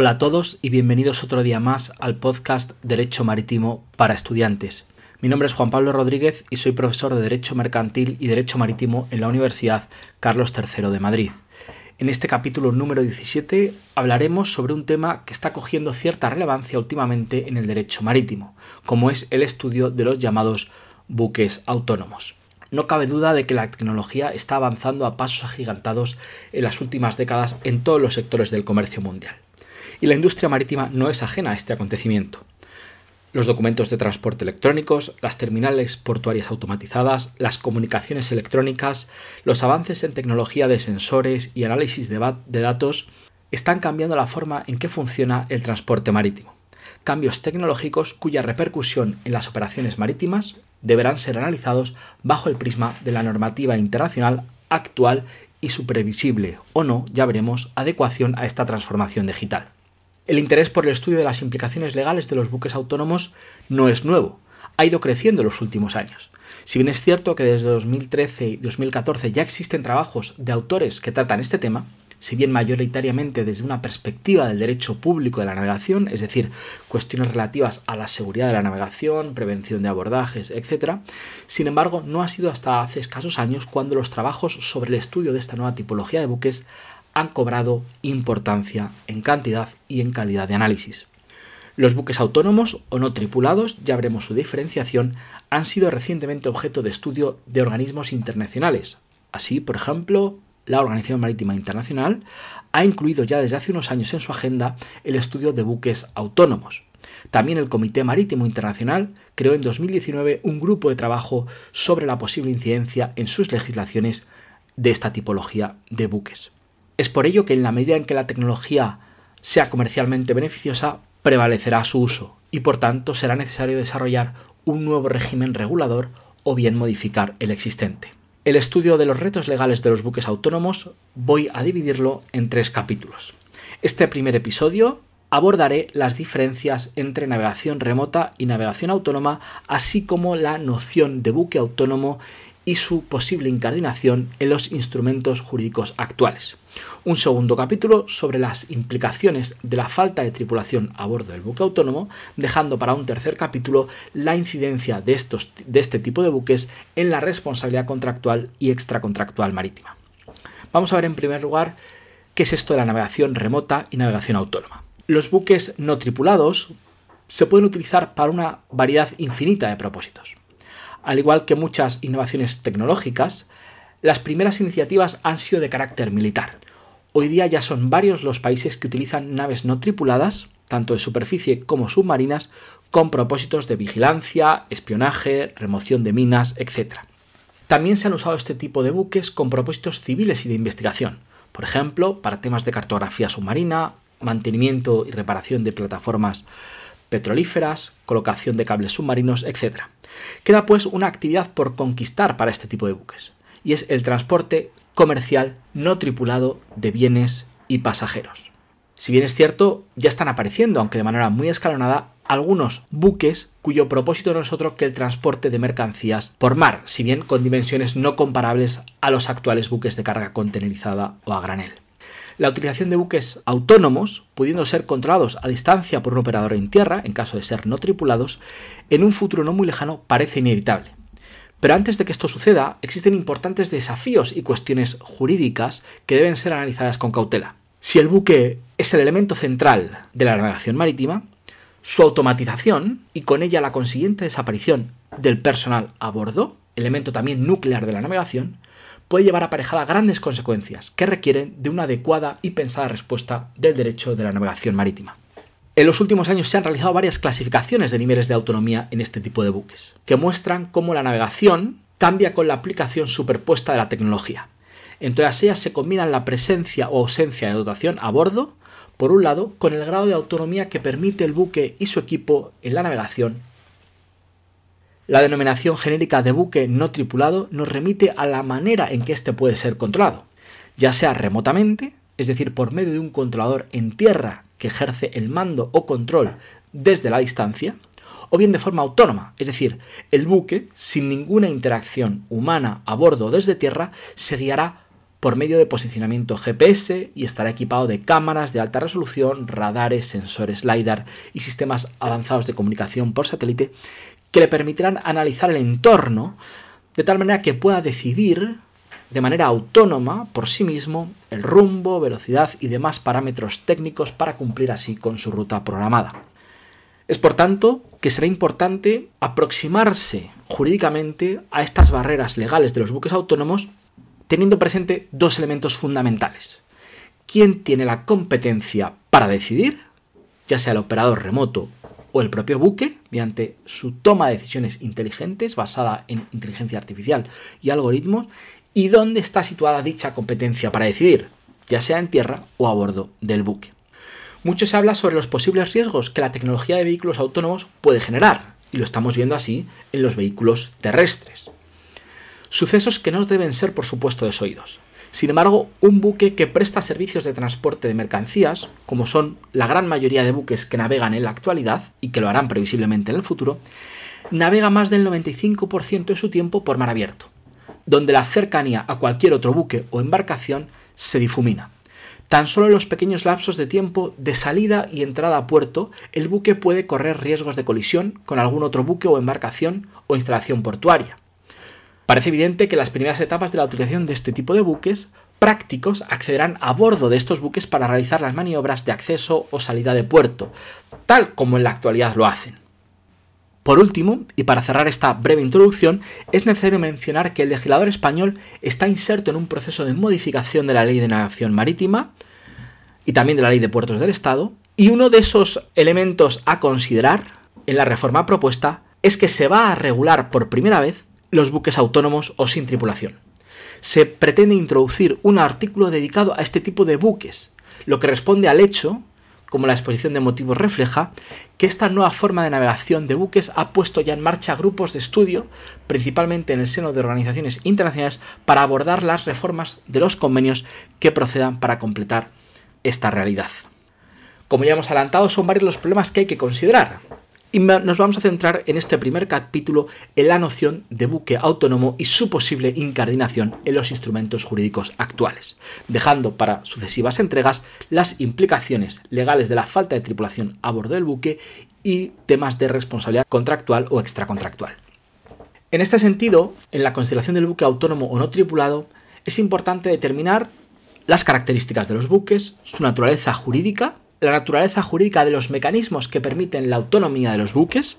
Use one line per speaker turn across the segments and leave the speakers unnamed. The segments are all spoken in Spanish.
Hola a todos y bienvenidos otro día más al podcast Derecho Marítimo para Estudiantes. Mi nombre es Juan Pablo Rodríguez y soy profesor de Derecho Mercantil y Derecho Marítimo en la Universidad Carlos III de Madrid. En este capítulo número 17 hablaremos sobre un tema que está cogiendo cierta relevancia últimamente en el derecho marítimo, como es el estudio de los llamados buques autónomos. No cabe duda de que la tecnología está avanzando a pasos agigantados en las últimas décadas en todos los sectores del comercio mundial. Y la industria marítima no es ajena a este acontecimiento. Los documentos de transporte electrónicos, las terminales portuarias automatizadas, las comunicaciones electrónicas, los avances en tecnología de sensores y análisis de, datos están cambiando la forma en que funciona el transporte marítimo cambios tecnológicos cuya repercusión en las operaciones marítimas deberán ser analizados bajo el prisma de la normativa internacional actual y su previsible o no, ya veremos, adecuación a esta transformación digital. El interés por el estudio de las implicaciones legales de los buques autónomos no es nuevo, ha ido creciendo en los últimos años. Si bien es cierto que desde 2013 y 2014 ya existen trabajos de autores que tratan este tema, si bien mayoritariamente desde una perspectiva del derecho público de la navegación, es decir, cuestiones relativas a la seguridad de la navegación, prevención de abordajes, etc., sin embargo, no ha sido hasta hace escasos años cuando los trabajos sobre el estudio de esta nueva tipología de buques han cobrado importancia en cantidad y en calidad de análisis. Los buques autónomos o no tripulados, ya veremos su diferenciación, han sido recientemente objeto de estudio de organismos internacionales. Así, por ejemplo, la Organización Marítima Internacional ha incluido ya desde hace unos años en su agenda el estudio de buques autónomos. También el Comité Marítimo Internacional creó en 2019 un grupo de trabajo sobre la posible incidencia en sus legislaciones de esta tipología de buques. Es por ello que en la medida en que la tecnología sea comercialmente beneficiosa, prevalecerá su uso y por tanto será necesario desarrollar un nuevo régimen regulador o bien modificar el existente el estudio de los retos legales de los buques autónomos voy a dividirlo en tres capítulos. Este primer episodio abordaré las diferencias entre navegación remota y navegación autónoma, así como la noción de buque autónomo y su posible incardinación en los instrumentos jurídicos actuales un segundo capítulo sobre las implicaciones de la falta de tripulación a bordo del buque autónomo, dejando para un tercer capítulo la incidencia de, estos, de este tipo de buques en la responsabilidad contractual y extracontractual marítima. Vamos a ver en primer lugar qué es esto de la navegación remota y navegación autónoma. Los buques no tripulados se pueden utilizar para una variedad infinita de propósitos. Al igual que muchas innovaciones tecnológicas, las primeras iniciativas han sido de carácter militar, Hoy día ya son varios los países que utilizan naves no tripuladas, tanto de superficie como submarinas, con propósitos de vigilancia, espionaje, remoción de minas, etc. También se han usado este tipo de buques con propósitos civiles y de investigación, por ejemplo, para temas de cartografía submarina, mantenimiento y reparación de plataformas petrolíferas, colocación de cables submarinos, etc. Queda pues una actividad por conquistar para este tipo de buques, y es el transporte comercial no tripulado de bienes y pasajeros. Si bien es cierto, ya están apareciendo, aunque de manera muy escalonada, algunos buques cuyo propósito no es otro que el transporte de mercancías por mar, si bien con dimensiones no comparables a los actuales buques de carga contenerizada o a granel. La utilización de buques autónomos, pudiendo ser controlados a distancia por un operador en tierra, en caso de ser no tripulados, en un futuro no muy lejano parece inevitable. Pero antes de que esto suceda, existen importantes desafíos y cuestiones jurídicas que deben ser analizadas con cautela. Si el buque es el elemento central de la navegación marítima, su automatización y con ella la consiguiente desaparición del personal a bordo, elemento también nuclear de la navegación, puede llevar aparejada grandes consecuencias que requieren de una adecuada y pensada respuesta del derecho de la navegación marítima. En los últimos años se han realizado varias clasificaciones de niveles de autonomía en este tipo de buques, que muestran cómo la navegación cambia con la aplicación superpuesta de la tecnología. En todas ellas se combinan la presencia o ausencia de dotación a bordo, por un lado, con el grado de autonomía que permite el buque y su equipo en la navegación. La denominación genérica de buque no tripulado nos remite a la manera en que éste puede ser controlado, ya sea remotamente, es decir, por medio de un controlador en tierra que ejerce el mando o control desde la distancia, o bien de forma autónoma, es decir, el buque, sin ninguna interacción humana a bordo desde tierra, se guiará por medio de posicionamiento GPS y estará equipado de cámaras de alta resolución, radares, sensores LiDAR y sistemas avanzados de comunicación por satélite que le permitirán analizar el entorno de tal manera que pueda decidir de manera autónoma por sí mismo el rumbo, velocidad y demás parámetros técnicos para cumplir así con su ruta programada. Es por tanto que será importante aproximarse jurídicamente a estas barreras legales de los buques autónomos teniendo presente dos elementos fundamentales. ¿Quién tiene la competencia para decidir? Ya sea el operador remoto o el propio buque, mediante su toma de decisiones inteligentes basada en inteligencia artificial y algoritmos, y dónde está situada dicha competencia para decidir, ya sea en tierra o a bordo del buque. Mucho se habla sobre los posibles riesgos que la tecnología de vehículos autónomos puede generar, y lo estamos viendo así en los vehículos terrestres. Sucesos que no deben ser, por supuesto, desoídos. Sin embargo, un buque que presta servicios de transporte de mercancías, como son la gran mayoría de buques que navegan en la actualidad y que lo harán previsiblemente en el futuro, navega más del 95% de su tiempo por mar abierto, donde la cercanía a cualquier otro buque o embarcación se difumina. Tan solo en los pequeños lapsos de tiempo de salida y entrada a puerto, el buque puede correr riesgos de colisión con algún otro buque o embarcación o instalación portuaria. Parece evidente que las primeras etapas de la utilización de este tipo de buques prácticos accederán a bordo de estos buques para realizar las maniobras de acceso o salida de puerto, tal como en la actualidad lo hacen. Por último, y para cerrar esta breve introducción, es necesario mencionar que el legislador español está inserto en un proceso de modificación de la ley de navegación marítima y también de la ley de puertos del Estado, y uno de esos elementos a considerar en la reforma propuesta es que se va a regular por primera vez los buques autónomos o sin tripulación. Se pretende introducir un artículo dedicado a este tipo de buques, lo que responde al hecho, como la exposición de motivos refleja, que esta nueva forma de navegación de buques ha puesto ya en marcha grupos de estudio, principalmente en el seno de organizaciones internacionales, para abordar las reformas de los convenios que procedan para completar esta realidad. Como ya hemos adelantado, son varios los problemas que hay que considerar. Y nos vamos a centrar en este primer capítulo en la noción de buque autónomo y su posible incardinación en los instrumentos jurídicos actuales, dejando para sucesivas entregas las implicaciones legales de la falta de tripulación a bordo del buque y temas de responsabilidad contractual o extracontractual. En este sentido, en la consideración del buque autónomo o no tripulado, es importante determinar las características de los buques, su naturaleza jurídica, la naturaleza jurídica de los mecanismos que permiten la autonomía de los buques,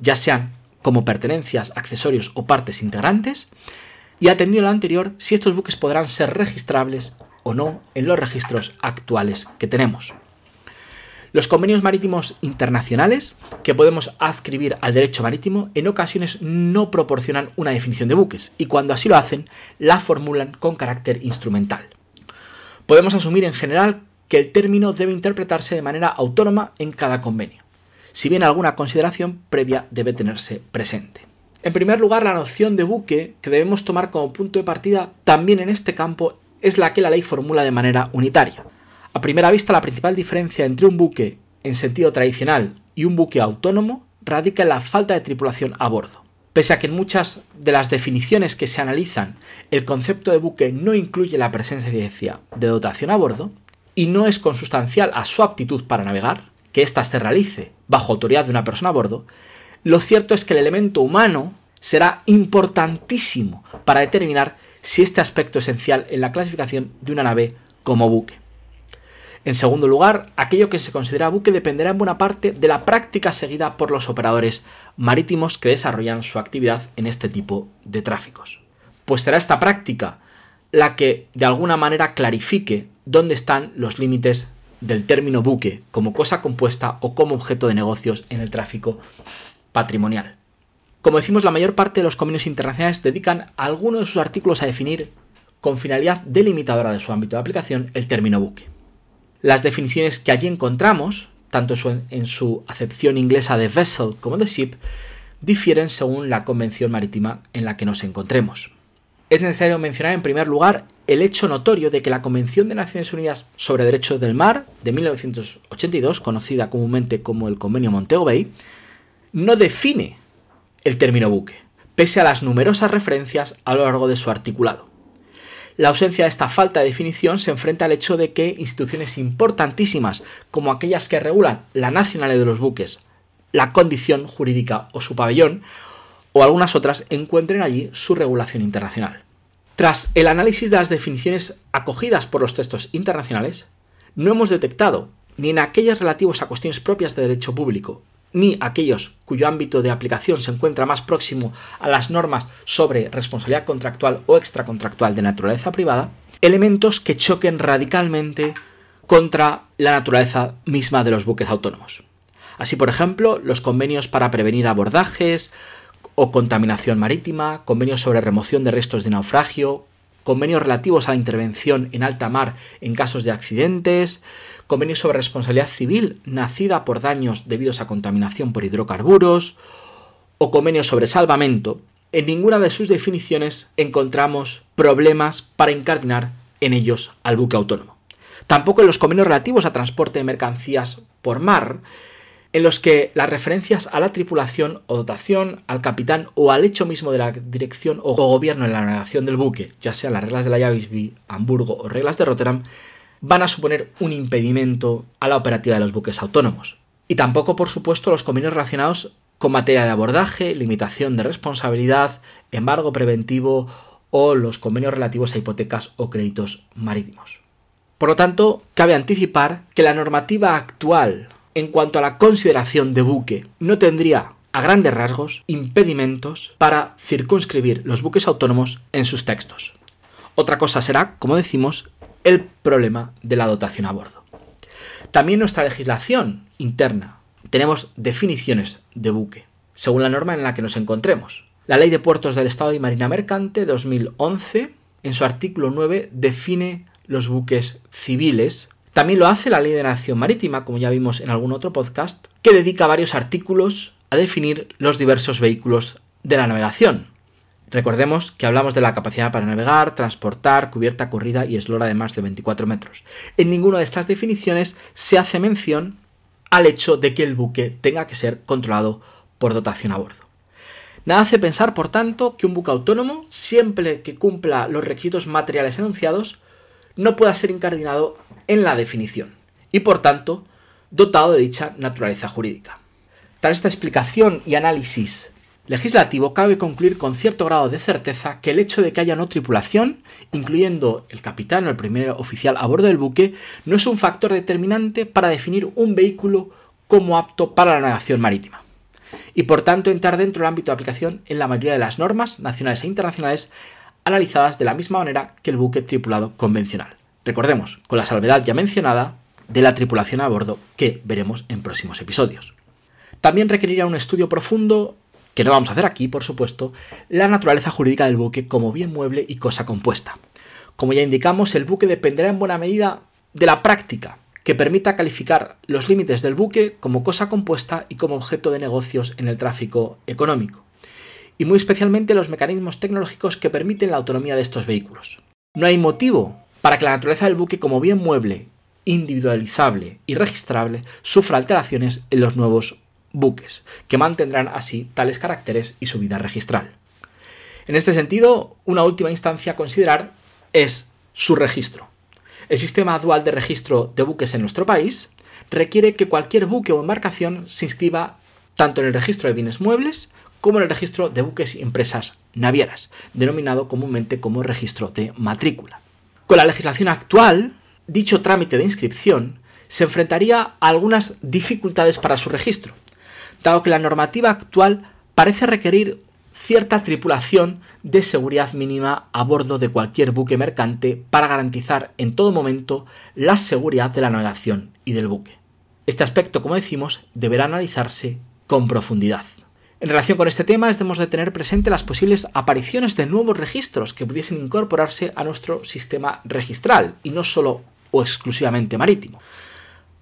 ya sean como pertenencias, accesorios o partes integrantes, y atendido lo anterior, si estos buques podrán ser registrables o no en los registros actuales que tenemos. Los convenios marítimos internacionales que podemos adscribir al derecho marítimo en ocasiones no proporcionan una definición de buques y cuando así lo hacen la formulan con carácter instrumental. Podemos asumir en general que el término debe interpretarse de manera autónoma en cada convenio, si bien alguna consideración previa debe tenerse presente. En primer lugar, la noción de buque que debemos tomar como punto de partida también en este campo es la que la ley formula de manera unitaria. A primera vista, la principal diferencia entre un buque en sentido tradicional y un buque autónomo radica en la falta de tripulación a bordo. Pese a que en muchas de las definiciones que se analizan el concepto de buque no incluye la presencia de dotación a bordo, y no es consustancial a su aptitud para navegar, que ésta se realice bajo autoridad de una persona a bordo, lo cierto es que el elemento humano será importantísimo para determinar si este aspecto esencial en la clasificación de una nave como buque. En segundo lugar, aquello que se considera buque dependerá en buena parte de la práctica seguida por los operadores marítimos que desarrollan su actividad en este tipo de tráficos. Pues será esta práctica la que de alguna manera clarifique dónde están los límites del término buque como cosa compuesta o como objeto de negocios en el tráfico patrimonial. Como decimos, la mayor parte de los convenios internacionales dedican alguno de sus artículos a definir, con finalidad delimitadora de su ámbito de aplicación, el término buque. Las definiciones que allí encontramos, tanto en su acepción inglesa de vessel como de ship, difieren según la convención marítima en la que nos encontremos. Es necesario mencionar en primer lugar el hecho notorio de que la Convención de Naciones Unidas sobre Derechos del Mar de 1982, conocida comúnmente como el Convenio Montego Bay, no define el término buque, pese a las numerosas referencias a lo largo de su articulado. La ausencia de esta falta de definición se enfrenta al hecho de que instituciones importantísimas, como aquellas que regulan la nacionalidad de los buques, la condición jurídica o su pabellón, o algunas otras, encuentren allí su regulación internacional. Tras el análisis de las definiciones acogidas por los textos internacionales, no hemos detectado, ni en aquellos relativos a cuestiones propias de derecho público, ni aquellos cuyo ámbito de aplicación se encuentra más próximo a las normas sobre responsabilidad contractual o extracontractual de naturaleza privada, elementos que choquen radicalmente contra la naturaleza misma de los buques autónomos. Así, por ejemplo, los convenios para prevenir abordajes o contaminación marítima, convenios sobre remoción de restos de naufragio, convenios relativos a la intervención en alta mar en casos de accidentes, convenios sobre responsabilidad civil nacida por daños debidos a contaminación por hidrocarburos, o convenios sobre salvamento, en ninguna de sus definiciones encontramos problemas para incardinar en ellos al buque autónomo. Tampoco en los convenios relativos a transporte de mercancías por mar en los que las referencias a la tripulación o dotación, al capitán o al hecho mismo de la dirección o gobierno en la navegación del buque, ya sea las reglas de la Javisby, Hamburgo o reglas de Rotterdam, van a suponer un impedimento a la operativa de los buques autónomos. Y tampoco, por supuesto, los convenios relacionados con materia de abordaje, limitación de responsabilidad, embargo preventivo o los convenios relativos a hipotecas o créditos marítimos. Por lo tanto, cabe anticipar que la normativa actual en cuanto a la consideración de buque, no tendría a grandes rasgos impedimentos para circunscribir los buques autónomos en sus textos. Otra cosa será, como decimos, el problema de la dotación a bordo. También nuestra legislación interna tenemos definiciones de buque, según la norma en la que nos encontremos. La Ley de Puertos del Estado y Marina Mercante 2011, en su artículo 9, define los buques civiles también lo hace la Ley de Nación Marítima, como ya vimos en algún otro podcast, que dedica varios artículos a definir los diversos vehículos de la navegación. Recordemos que hablamos de la capacidad para navegar, transportar, cubierta, corrida y eslora de más de 24 metros. En ninguna de estas definiciones se hace mención al hecho de que el buque tenga que ser controlado por dotación a bordo. Nada hace pensar, por tanto, que un buque autónomo, siempre que cumpla los requisitos materiales enunciados, no pueda ser incardinado en la definición y por tanto dotado de dicha naturaleza jurídica. Tras esta explicación y análisis legislativo, cabe concluir con cierto grado de certeza que el hecho de que haya no tripulación, incluyendo el capitán o el primer oficial a bordo del buque, no es un factor determinante para definir un vehículo como apto para la navegación marítima. Y por tanto entrar dentro del ámbito de aplicación en la mayoría de las normas nacionales e internacionales analizadas de la misma manera que el buque tripulado convencional. Recordemos, con la salvedad ya mencionada de la tripulación a bordo que veremos en próximos episodios. También requeriría un estudio profundo, que no vamos a hacer aquí, por supuesto, la naturaleza jurídica del buque como bien mueble y cosa compuesta. Como ya indicamos, el buque dependerá en buena medida de la práctica, que permita calificar los límites del buque como cosa compuesta y como objeto de negocios en el tráfico económico y muy especialmente los mecanismos tecnológicos que permiten la autonomía de estos vehículos. No hay motivo para que la naturaleza del buque como bien mueble, individualizable y registrable sufra alteraciones en los nuevos buques, que mantendrán así tales caracteres y su vida registral. En este sentido, una última instancia a considerar es su registro. El sistema dual de registro de buques en nuestro país requiere que cualquier buque o embarcación se inscriba tanto en el registro de bienes muebles como el registro de buques y empresas navieras, denominado comúnmente como registro de matrícula. Con la legislación actual, dicho trámite de inscripción se enfrentaría a algunas dificultades para su registro, dado que la normativa actual parece requerir cierta tripulación de seguridad mínima a bordo de cualquier buque mercante para garantizar en todo momento la seguridad de la navegación y del buque. Este aspecto, como decimos, deberá analizarse con profundidad. En relación con este tema, debemos de tener presente las posibles apariciones de nuevos registros que pudiesen incorporarse a nuestro sistema registral, y no solo o exclusivamente marítimo.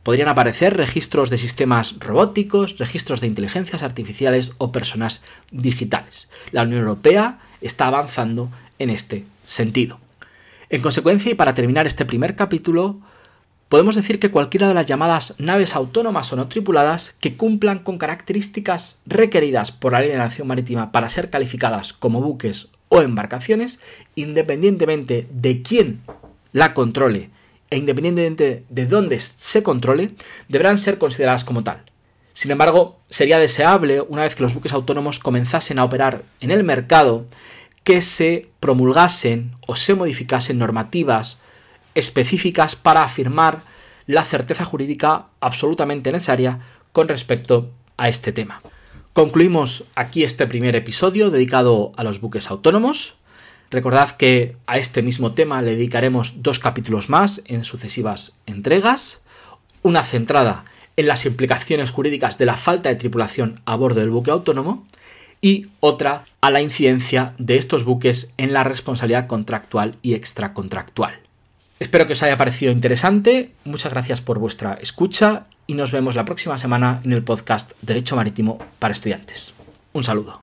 Podrían aparecer registros de sistemas robóticos, registros de inteligencias artificiales o personas digitales. La Unión Europea está avanzando en este sentido. En consecuencia, y para terminar este primer capítulo, podemos decir que cualquiera de las llamadas naves autónomas o no tripuladas que cumplan con características requeridas por la ley de nación marítima para ser calificadas como buques o embarcaciones, independientemente de quién la controle e independientemente de dónde se controle, deberán ser consideradas como tal. Sin embargo, sería deseable, una vez que los buques autónomos comenzasen a operar en el mercado, que se promulgasen o se modificasen normativas específicas para afirmar la certeza jurídica absolutamente necesaria con respecto a este tema. Concluimos aquí este primer episodio dedicado a los buques autónomos. Recordad que a este mismo tema le dedicaremos dos capítulos más en sucesivas entregas, una centrada en las implicaciones jurídicas de la falta de tripulación a bordo del buque autónomo y otra a la incidencia de estos buques en la responsabilidad contractual y extracontractual. Espero que os haya parecido interesante, muchas gracias por vuestra escucha y nos vemos la próxima semana en el podcast Derecho Marítimo para Estudiantes. Un saludo.